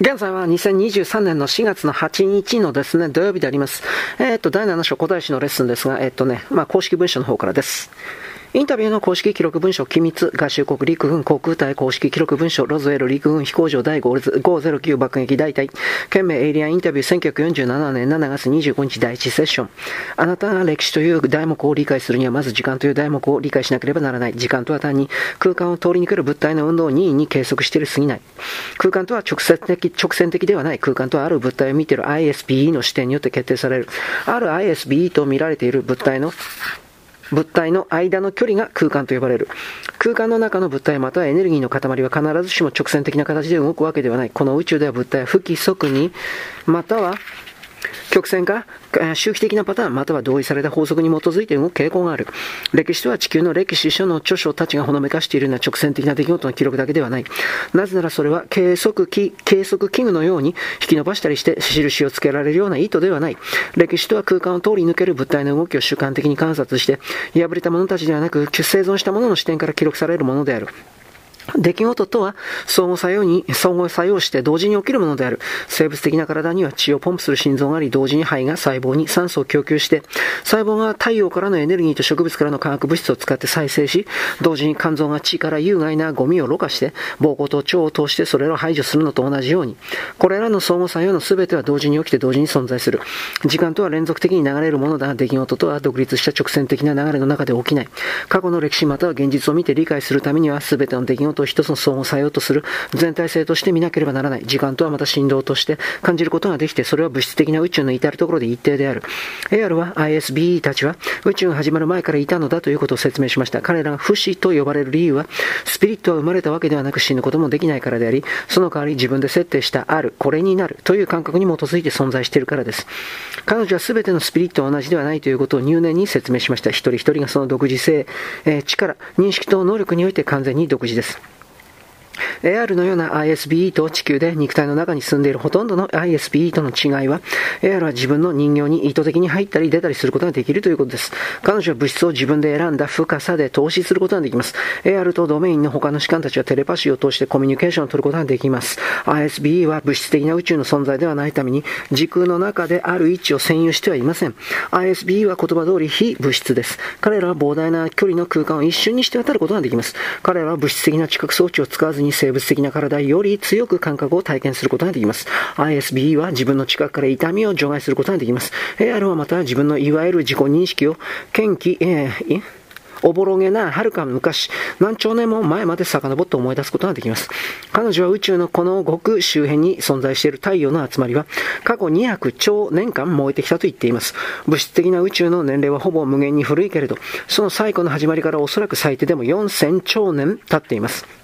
現在は2023年の4月の8日のですね、土曜日であります。えっ、と、第7章古代史のレッスンですが、えっ、とね、まあ、公式文書の方からです。インタビューの公式記録文書、機密、合衆国陸軍航空隊公式記録文書、ロズウェル陸軍飛行場第509爆撃大隊、県名エイリアンインタビュー1947年7月25日第1セッション。あなたが歴史という題目を理解するには、まず時間という題目を理解しなければならない。時間とは単に空間を通り抜ける物体の運動を任意に計測しているすぎない。空間とは直接的、直線的ではない。空間とはある物体を見ている ISBE の視点によって決定される。ある ISBE と見られている物体の物体の間の距離が空間と呼ばれる。空間の中の物体またはエネルギーの塊は必ずしも直線的な形で動くわけではない。この宇宙では物体は不規則に、または曲線か周期的なパターンまたは同意された法則に基づいて動く傾向がある。歴史とは地球の歴史書の著書たちがほのめかしているような直線的な出来事の記録だけではない。なぜならそれは計測器、計測器具のように引き伸ばしたりして印をつけられるような意図ではない。歴史とは空間を通り抜ける物体の動きを主観的に観察して、破れた者たちではなく、生存した者の視点から記録されるものである。出来事とは相互作用に、相互作用して同時に起きるものである。生物的な体には血をポンプする心臓があり、同時に肺が細胞に酸素を供給して、細胞が太陽からのエネルギーと植物からの化学物質を使って再生し、同時に肝臓が血から有害なゴミをろ過して、膀胱と腸を通してそれらを排除するのと同じように、これらの相互作用の全ては同時に起きて同時に存在する。時間とは連続的に流れるものだが、出来事とは独立した直線的な流れの中で起きない。過去の歴史または現実を見て理解するためには、全ての出来事と一つの相互作用とする全体性として見なければならない。時間とはまた振動として感じることができて、それは物質的な宇宙の至るところで一定である。AR は ISBE たちは宇宙が始まる前からいたのだということを説明しました。彼らが不死と呼ばれる理由は、スピリットは生まれたわけではなく死ぬこともできないからであり、その代わり自分で設定したある、これになるという感覚に基づいて存在しているからです。彼女は全てのスピリットは同じではないということを入念に説明しました。一人一人がその独自性、えー、力、認識と能力において完全に独自です。AR のような ISBE と地球で肉体の中に住んでいるほとんどの ISBE との違いは、AR は自分の人形に意図的に入ったり出たりすることができるということです。彼女は物質を自分で選んだ深さで投資することができます。AR とドメインの他の士官たちはテレパシーを通してコミュニケーションを取ることができます。ISBE は物質的な宇宙の存在ではないために、時空の中である位置を占有してはいません。ISBE は言葉通り非物質です。彼らは膨大な距離の空間を一瞬にして渡ることができます。彼らは物質的な知覚装置を使わずにに生物的な体より強く感覚を体験することができます。ISB は自分の近くから痛みを除外することができます。AR はまた自分のいわゆる自己認識を堅気、えー、おぼろげな遥か昔、何兆年も前まで遡って思い出すことができます。彼女は宇宙のこの極周辺に存在している太陽の集まりは、過去200兆年間燃えてきたと言っています。物質的な宇宙の年齢はほぼ無限に古いけれど、その最古の始まりからおそらく最低でも4000兆年経っています。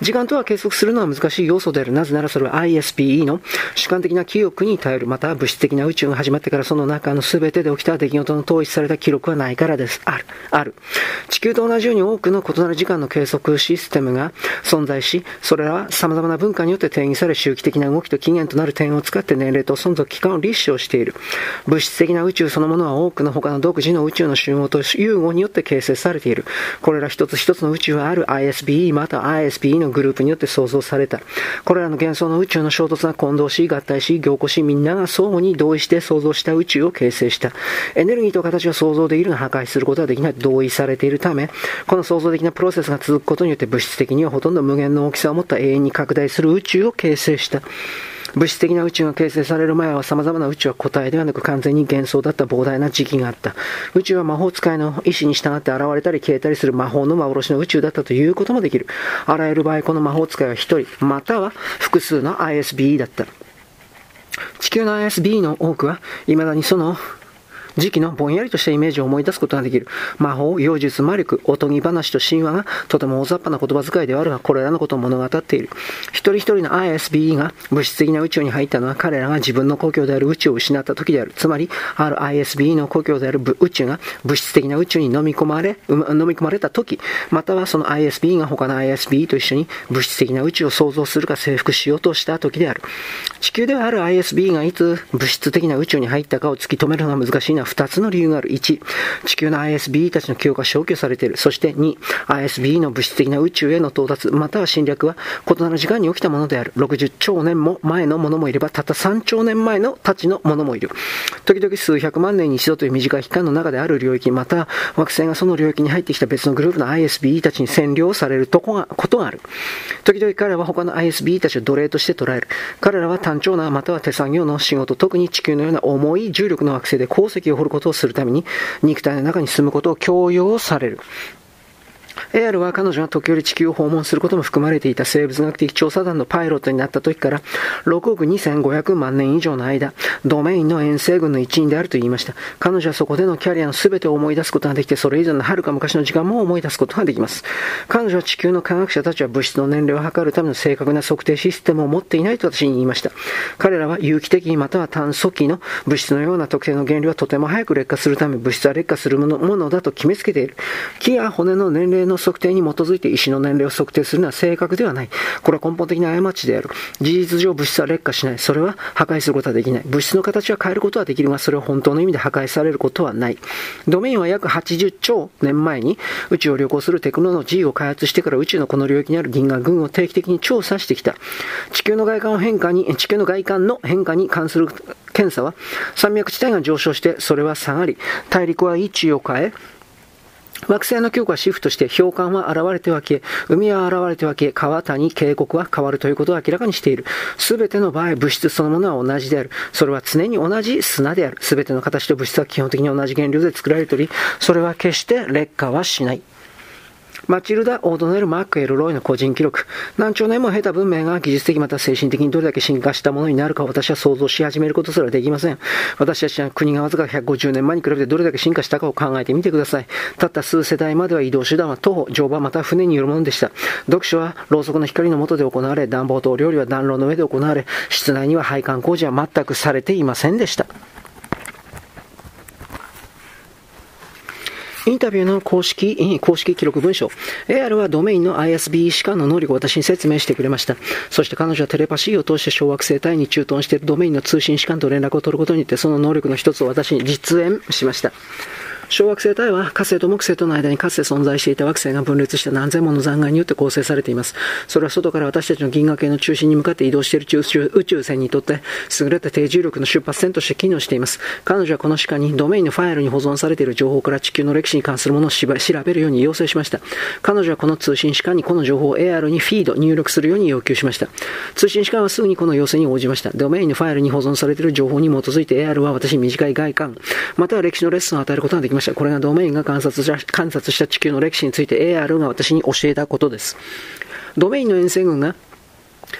時間とは計測するのは難しい要素である。なぜならそれは ISPE の主観的な記憶に頼る。また物質的な宇宙が始まってからその中の全てで起きた出来事の統一された記録はないからです。ある。ある。地球と同じように多くの異なる時間の計測システムが存在し、それらは様々な文化によって定義され周期的な動きと起源となる点を使って年齢と存続期間を立証している。物質的な宇宙そのものは多くの他の独自の宇宙の集合と融合によって形成されている。これら一つ一つの宇宙はある ISBE また ISBE のグループによって創造された。これらの幻想の宇宙の衝突が混同し、合体し、凝固し、みんなが相互に同意して創造した宇宙を形成した。エネルギーと形は想像できるが破壊することはできない同意されているため、この創造的なプロセスが続くことによって物質的にはほとんど無限の大きさを持った永遠に拡大する宇宙を形成した。物質的な宇宙が形成される前は様々な宇宙は個体ではなく完全に幻想だった膨大な時期があった。宇宙は魔法使いの意志に従って現れたり消えたりする魔法の幻の宇宙だったということもできる。あらゆる場合、この魔法使いは一人、または複数の ISB だった。地球の ISB の多くは、未だにその時期のぼんやりとしたイメージを思い出すことができる。魔法、妖術、魔力、おとぎ話と神話がとても大雑把な言葉遣いではあるが、これらのことを物語っている。一人一人の ISBE が物質的な宇宙に入ったのは彼らが自分の故郷である宇宙を失った時である。つまり、ある ISBE の故郷である宇宙が物質的な宇宙に飲み込まれ、飲み込まれた時、またはその ISBE が他の ISBE と一緒に物質的な宇宙を創造するか征服しようとした時である。地球ではある ISBE がいつ物質的な宇宙に入ったかを突き止めるのは難しいは2つの理由がある。1、地球の ISB たちの記憶が消去されている。そして2、ISB の物質的な宇宙への到達、または侵略は異なる時間に起きたものである。60兆年も前のものもいれば、たった3兆年前のたちのものもいる。時々数百万年に一度という短い期間の中である領域、また惑星がその領域に入ってきた別のグループの ISB たちに占領されるとこがことがある。時々彼らは他の ISB たちを奴隷として捉える。彼らは単調なまたは手作業の仕事、特に地球のような重い重力の惑星で鉱石をを掘ることをするために肉体の中に住むことを強要される。AR は彼女が時折地球を訪問することも含まれていた生物学的調査団のパイロットになった時から6億2500万年以上の間、ドメインの遠征軍の一員であると言いました。彼女はそこでのキャリアの全てを思い出すことができて、それ以前の遥か昔の時間も思い出すことができます。彼女は地球の科学者たちは物質の年齢を測るための正確な測定システムを持っていないと私に言いました。彼らは有機的または炭素基の物質のような特定の原理はとても早く劣化するため物質は劣化するものものだと決めつけている。木や骨の年齢のの測定に基づいて石の年齢を測定するのは正確ではない。これは根本的な過ちである。事実上物質は劣化しない。それは破壊することはできない。物質の形は変えることはできるが、それは本当の意味で破壊されることはない。ドメインは約80兆年前に宇宙を旅行するテクノロジーを開発してから宇宙のこの領域にある銀河群を定期的に調査してきた。地球の外観を変化に、地球の外観の変化に関する検査は、山脈地帯が上昇して、それは下がり、大陸は位置を変え、惑星の強化はシフトして氷管は現れては消え、海は現れては消え、川谷、渓谷は変わるということを明らかにしている。すべての場合、物質そのものは同じである。それは常に同じ砂である。すべての形と物質は基本的に同じ原料で作られており、それは決して劣化はしない。マチルダ・オードネル・マック・エル・ロイの個人記録。何兆年も経た文明が技術的また精神的にどれだけ進化したものになるか私は想像し始めることすらできません。私たちは国がわずか150年前に比べてどれだけ進化したかを考えてみてください。たった数世代までは移動手段は徒歩、乗馬また船によるものでした。読書はろうそくの光の下で行われ、暖房と料理は暖炉の上で行われ、室内には配管工事は全くされていませんでした。インタビューの公式、公式記録文書。AR はドメインの ISB 士官の能力を私に説明してくれました。そして彼女はテレパシーを通して小惑星帯に駐屯しているドメインの通信士官と連絡を取ることによってその能力の一つを私に実演しました。小惑星帯は火星と木星との間にかつて存在していた惑星が分裂した何千もの残骸によって構成されています。それは外から私たちの銀河系の中心に向かって移動している宇宙船にとって優れた低重力の出発線として機能しています。彼女はこの歯科にドメインのファイルに保存されている情報から地球の歴史に関するものを調べるように要請しました。彼女はこの通信士官にこの情報を AR にフィード、入力するように要求しました。通信士官はすぐにこの要請に応じました。ドメインのファイルに保存されている情報に基づいて AR は私に短い外観、または歴史のレッスンを与えることができました。これがドメインが観察した観察した地球の歴史について AR が私に教えたことです。ドメインの遠征軍が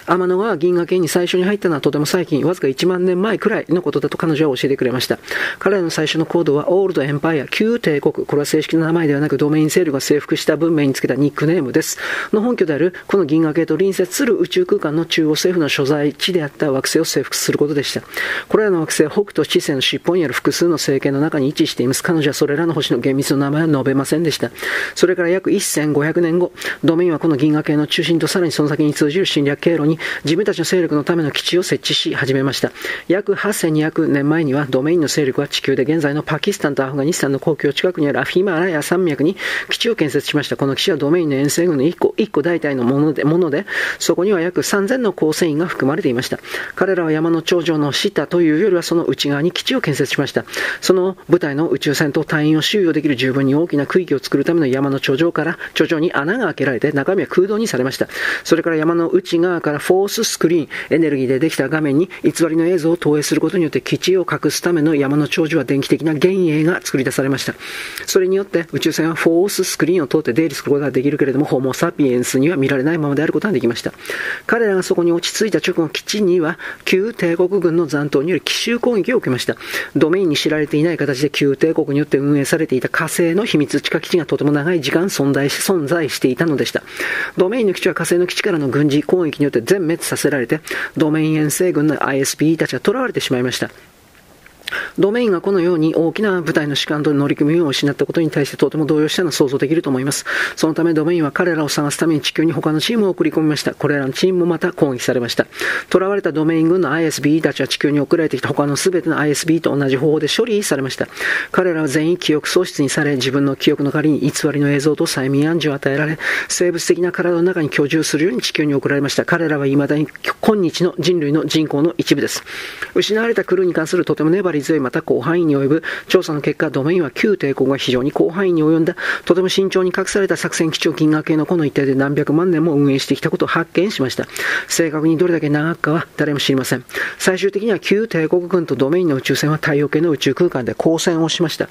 天の川銀河系に最初に入ったのはとても最近、わずか1万年前くらいのことだと彼女は教えてくれました。彼らの最初のコードはオールドエンパイア、旧帝国、これは正式な名前ではなくドメイン勢力が征服した文明につけたニックネームです。の本拠である、この銀河系と隣接する宇宙空間の中央政府の所在地であった惑星を征服することでした。これらの惑星は北斗七星の尻尾にある複数の政権の中に位置しています。彼女はそれらの星の厳密な名前は述べませんでした。それから約1500年後、ドメインはこの銀河系の中心とさらにその先に通じる侵略経路に自分たちの勢力のための基地を設置し始めました。約8200年前にはドメインの勢力は地球で現在のパキスタンとアフガニスタンの国境近くにあるアフィマラヤ山脈に基地を建設しました。この基地はドメインの遠征軍の1個、1個大体のもので、もので、そこには約3000の構成員が含まれていました。彼らは山の頂上の下というよりはその内側に基地を建設しました。その部隊の宇宙船と隊員を収容できる十分に大きな区域を作るための山の頂上から頂上に穴が開けられて中身は空洞にされました。それから山の内側からからフォーススクリーン、エネルギーでできた画面に偽りの映像を投影することによって基地を隠すための山の頂上は電気的な幻影が作り出されました。それによって宇宙船はフォーススクリーンを通って出入りすることができるけれども、ホモ・サピエンスには見られないままであることができました。彼らがそこに落ち着いた直後、基地には旧帝国軍の残党による奇襲攻撃を受けました。ドメインに知られていない形で旧帝国によって運営されていた火星の秘密地下基地がとても長い時間存在し存在していたのでした。ドメインの基地は火星の基地からの軍事攻撃によって全滅させられて、ドメイン遠征軍の ISP たちが囚われてしまいました。ドメインがこのように大きな部隊の士官と乗組員を失ったことに対してとても動揺したのは想像できると思います。そのためドメインは彼らを探すために地球に他のチームを送り込みました。これらのチームもまた攻撃されました。囚われたドメイン軍の ISB たちは地球に送られてきた他の全ての ISB と同じ方法で処理されました。彼らは全員記憶喪失にされ、自分の記憶の代わりに偽りの映像と催眠暗示を与えられ、生物的な体の中に居住するように地球に送られました。彼らは未だに今日の人類の人口の一部です。失われたクルーに関するとても粘り強いまた広範囲に及ぶ調査の結果、ドメインは旧帝国が非常に広範囲に及んだ、とても慎重に隠された作戦基地を銀河系のこの一帯で何百万年も運営してきたことを発見しました。正確にどれだけ長くかは誰も知りません。最終的には旧帝国軍とドメインの宇宙船は太陽系の宇宙空間で交戦をしました。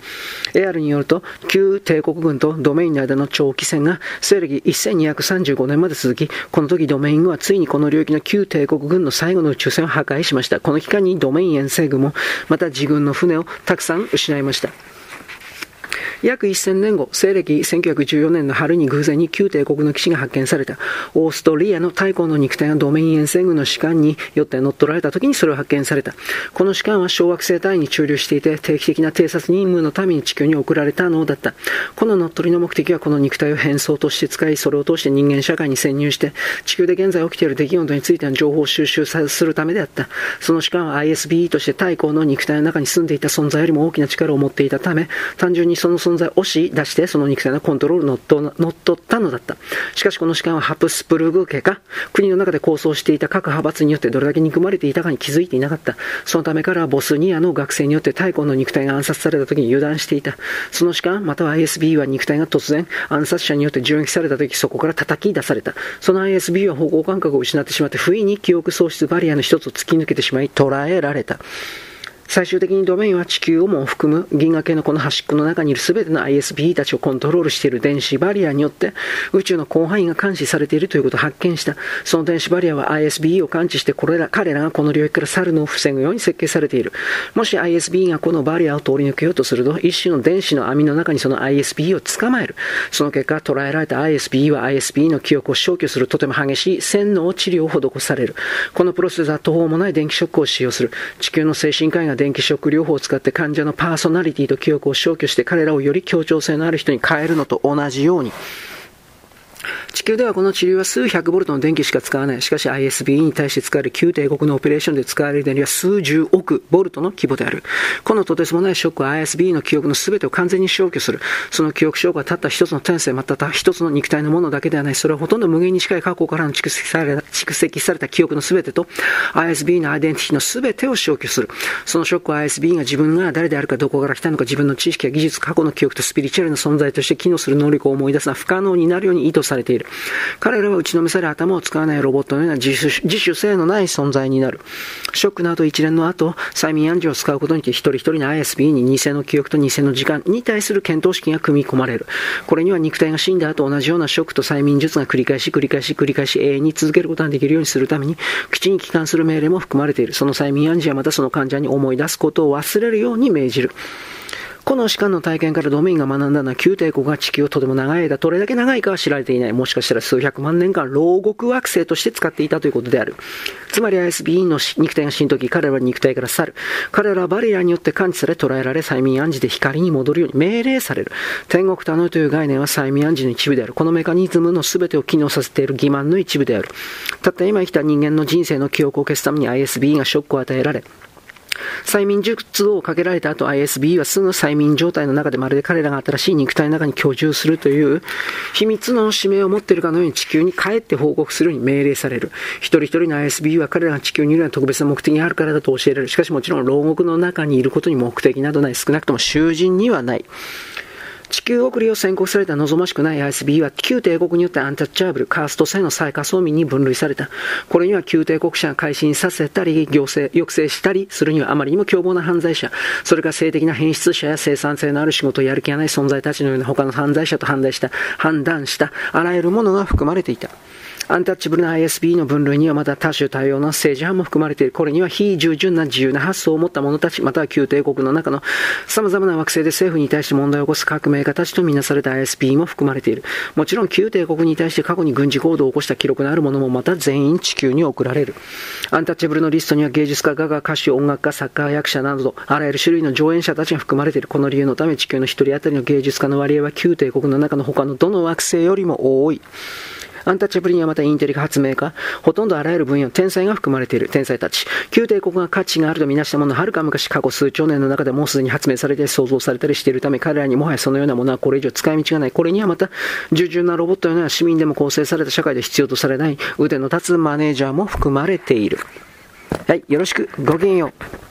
エアルによると、旧帝国軍とドメインの間の長期戦が西暦1235年まで続き、この時ドメイン軍はついにこの領域の旧帝国軍の最後の宇宙船を破壊しました。この期間にドメイン遠征軍も、また自軍の船をたくさん失いました。約1000年後、西暦1914年の春に偶然に旧帝国の基地が発見された。オーストリアの太古の肉体がドメイン沿線軍の士官によって乗っ取られた時にそれを発見された。この士官は小惑星隊に駐留していて、定期的な偵察任務のために地球に送られたのだった。この乗っ取りの目的はこの肉体を変装として使い、それを通して人間社会に潜入して、地球で現在起きている出来事についての情報を収集するためであった。その士官は ISBE として太古の肉体の中に住んでいた存在よりも大きな力を持っていたため、単純にその存存在を押し出して、その肉体のコントロールを乗っ取ったのだった。しかしこの士官はハプスプルグ家か、国の中で構想していた各派閥によってどれだけ憎まれていたかに気づいていなかった。そのためからボスニアの学生によって太古の肉体が暗殺された時に油断していた。その士官、または ISB は肉体が突然暗殺者によって銃撃された時、そこから叩き出された。その ISB は方向感覚を失ってしまって、不意に記憶喪失バリアの一つを突き抜けてしまい、捕らえられた。最終的にドメインは地球をも含む銀河系のこの端っこの中にいる全ての ISB たちをコントロールしている電子バリアによって宇宙の広範囲が監視されているということを発見した。その電子バリアは ISB を感知してこれら彼らがこの領域から去るのを防ぐように設計されている。もし ISB がこのバリアを通り抜けようとすると一種の電子の網の中にその ISB を捕まえる。その結果捉えられた ISB は ISB の記憶を消去するとても激しい洗脳治療を施される。このプロセスは途方もない電気ショックを使用する。地球の精神科医が電気ショック療法を使って患者のパーソナリティと記憶を消去して彼らをより協調性のある人に変えるのと同じように、地球ではこの治療は数百ボルトの電気しか使わない。しかし ISBE に対して使われる旧帝国のオペレーションで使われる電流は数十億ボルトの規模である。このとてつもないショックは ISB の記憶の全てを完全に消去する。その記憶消去はたった一つの天性、また一つの肉体のものだけではない。それはほとんど無限に近い過去からの蓄積された蓄積された記憶の全てと ISB のアイデンティティの全てを消去する。そのショックは ISB が自分が誰であるかどこから来たのか自分の知識や技術、過去の記憶とスピリチュアルな存在として機能する能力を思い出すのは不可能になるように意図されている。彼らは打ちのめされ頭を使わないロボットのような自主自主性のない存在になる。ショックの後一連の後、催眠暗示を使うことによって一人一人の ISB に偽の記憶と偽の時間に対する検討式が組み込まれる。これには肉体が死んだ後同じようなショックと催眠術が繰り返し繰り返し繰り返し永遠に続けることができるようにするために、基地に帰還する命令も含まれている。その催眠暗示はまたその患者に思い出すことを忘れるように命じる。この士官の体験からドメインが学んだのは旧帝国が地球をとても長い間、どれだけ長いかは知られていない。もしかしたら数百万年間、牢獄惑星として使っていたということである。つまり ISB の肉体が死ぬとき、彼らは肉体から去る。彼らはバリアによって感知され、捉えられ、催眠暗示で光に戻るように命令される。天国多能という概念は催眠暗示の一部である。このメカニズムの全てを機能させている欺瞞の一部である。たった今生きた人間の人生の記憶を消すために ISB がショックを与えられ、催眠術をかけられた後 ISB はすぐ催眠状態の中でまるで彼らが新しい肉体の中に居住するという秘密の使命を持っているかのように地球に帰って報告するように命令される。一人一人の ISB は彼らが地球にいるような特別な目的があるからだと教えられる。しかしもちろん牢獄の中にいることに目的などない。少なくとも囚人にはない。地球送りを宣告された望ましくない ISB は旧帝国によってアンタッチャーブル、カースト制の最下層民に分類された。これには旧帝国者が改心させたり、行政、抑制したりするにはあまりにも凶暴な犯罪者、それから性的な変質者や生産性のある仕事をやる気がない存在たちのような他の犯罪者と判断した、判断した、あらゆるものが含まれていた。アンタッチブルな ISB の分類にはまた多種多様な政治犯も含まれている。これには非従順な自由な発想を持った者たち、または旧帝国の中の様々な惑星で政府に対して問題を起こす革命家たちとみなされた ISB も含まれている。もちろん旧帝国に対して過去に軍事行動を起こした記録のある者もまた全員地球に送られる。アンタッチブルのリストには芸術家、画家、歌手、音楽家、作家、役者など、あらゆる種類の上演者たちが含まれている。この理由のため地球の一人当たりの芸術家の割合は旧帝国の中の他のどの惑星よりも多い。アンタッチャブルにはまたインテリか発明家、ほとんどあらゆる分野の天才が含まれている天才たち。旧帝国が価値があるとみなしたものはるか昔過去数兆年の中でもうすでに発明されて創造されたりしているため、彼らにもはやそのようなものはこれ以上使い道がない。これにはまた、従順なロボットのような市民でも構成された社会で必要とされない腕の立つマネージャーも含まれている。はい、よろしく。ごきげんよう。